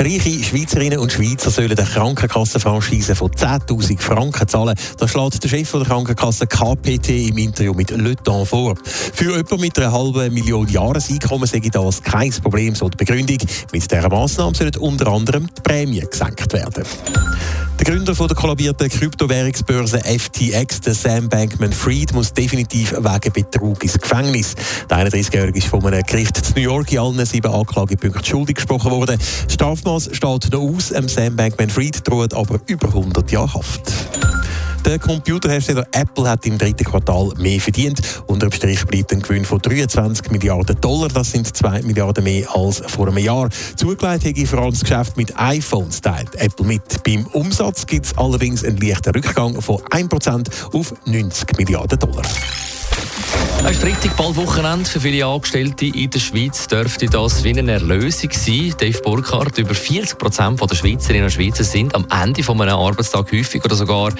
Reiche Schweizerinnen und Schweizer sollen eine Krankenkassenfranchise von 10.000 Franken zahlen. Das schlägt der Chef der Krankenkasse KPT im Interview mit Le Temps vor. Für jemanden mit einer halben Million Jahreseinkommen sei das kein Problem, so die Begründung. Mit dieser Massnahme sollen unter anderem die Prämien gesenkt werden. Der Gründer von der kollabierten Kryptowährungsbörse FTX, der Sam Bankman-Fried, muss definitiv wegen Betrug ins Gefängnis. Der 31-Jährige ist von einem Gericht in New York in allen sieben Anklagepunkten schuldig gesprochen worden. Strafmaß steht noch aus. Sam Bankman-Fried droht aber über 100 Jahre Haft. Der Computerhersteller Apple hat im dritten Quartal mehr verdient. Unterm Strich bleibt ein Gewinn von 23 Milliarden Dollar. Das sind 2 Milliarden mehr als vor einem Jahr. Zugelegt hätte vor allem das Geschäft mit iPhones teilt Apple mit. Beim Umsatz gibt es allerdings einen leichten Rückgang von 1% auf 90 Milliarden Dollar. Es ist Freitag, bald Wochenende. Für viele Angestellte in der Schweiz dürfte das wie eine Erlösung sein. Dave Burkhardt, über 40 Prozent der Schweizerinnen und Schweizer sind am Ende von einem Arbeitstag häufig oder sogar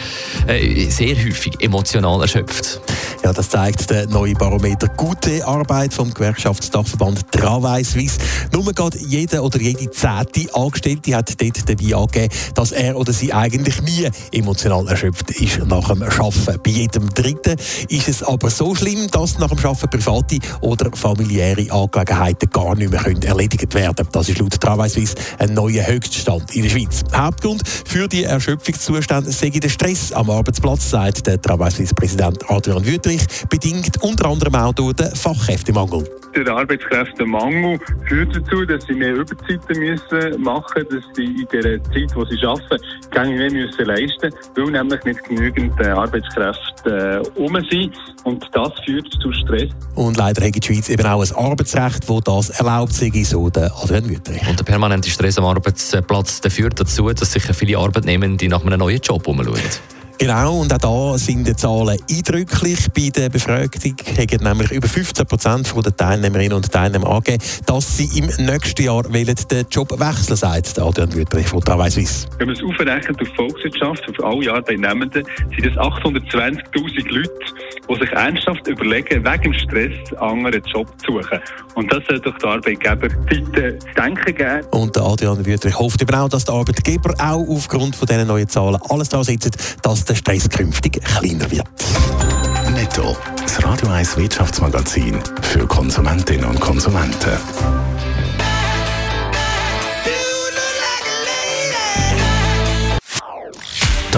äh, sehr häufig emotional erschöpft. Ja, das zeigt der neue Barometer Gute Arbeit vom Gewerkschaftsdachverband Travail Suisse. Nur gerade jeder oder jede zehnte Angestellte hat dort dabei angegeben, dass er oder sie eigentlich nie emotional erschöpft ist nach dem Arbeiten. Bei jedem Dritten ist es aber so schlimm, dass nach dem Arbeiten private oder familiäre Angelegenheiten gar nicht mehr können erledigt werden Das ist laut Travail Suisse ein neuer Höchststand in der Schweiz. Hauptgrund für die Erschöpfungszustände sei der Stress am Arbeitsplatz, sagt der Travail Suisse Präsident Adrian Wüttrich, bedingt unter anderem auch durch den Fachkräftemangel. Der Arbeitskräftemangel führt dazu, dass sie mehr Überzeiten müssen machen dass sie in der Zeit, wo sie arbeiten, gar nicht mehr müssen leisten müssen, weil nämlich nicht genügend äh, Arbeitskräfte äh, um sind. Und das führt zu Stress. Und leider hat die Schweiz eben auch ein Arbeitsrecht, das das erlaubt, sei so der Adrian Wüttrich. Und der permanente Stress am Arbeitsplatz der führt dazu, dass sich viele Arbeitnehmende nach einem neuen Job umschauen. Genau, und auch da sind die Zahlen eindrücklich. Bei der Befragung haben nämlich über 15 Prozent der Teilnehmerinnen und Teilnehmer angegeben, dass sie im nächsten Jahr den Job wechseln sagt Adrian Wüttrich von Travail Suisse. Wenn man es aufrechnet auf Volkswirtschaft, auf alle Arbeitnehmenden, sind das 820'000 Leute, die sich ernsthaft überlegen, wegen dem Stress einen anderen Job zu suchen. Und das soll doch der Arbeitgeber bitte zu denken geben. Und Adrian Wüttrich hofft eben auch, dass der Arbeitgeber auch aufgrund von diesen neuen Zahlen alles daran setzt, dass der Stress künftig kleiner wird. Netto, das Radio 1 Wirtschaftsmagazin für Konsumentinnen und Konsumenten.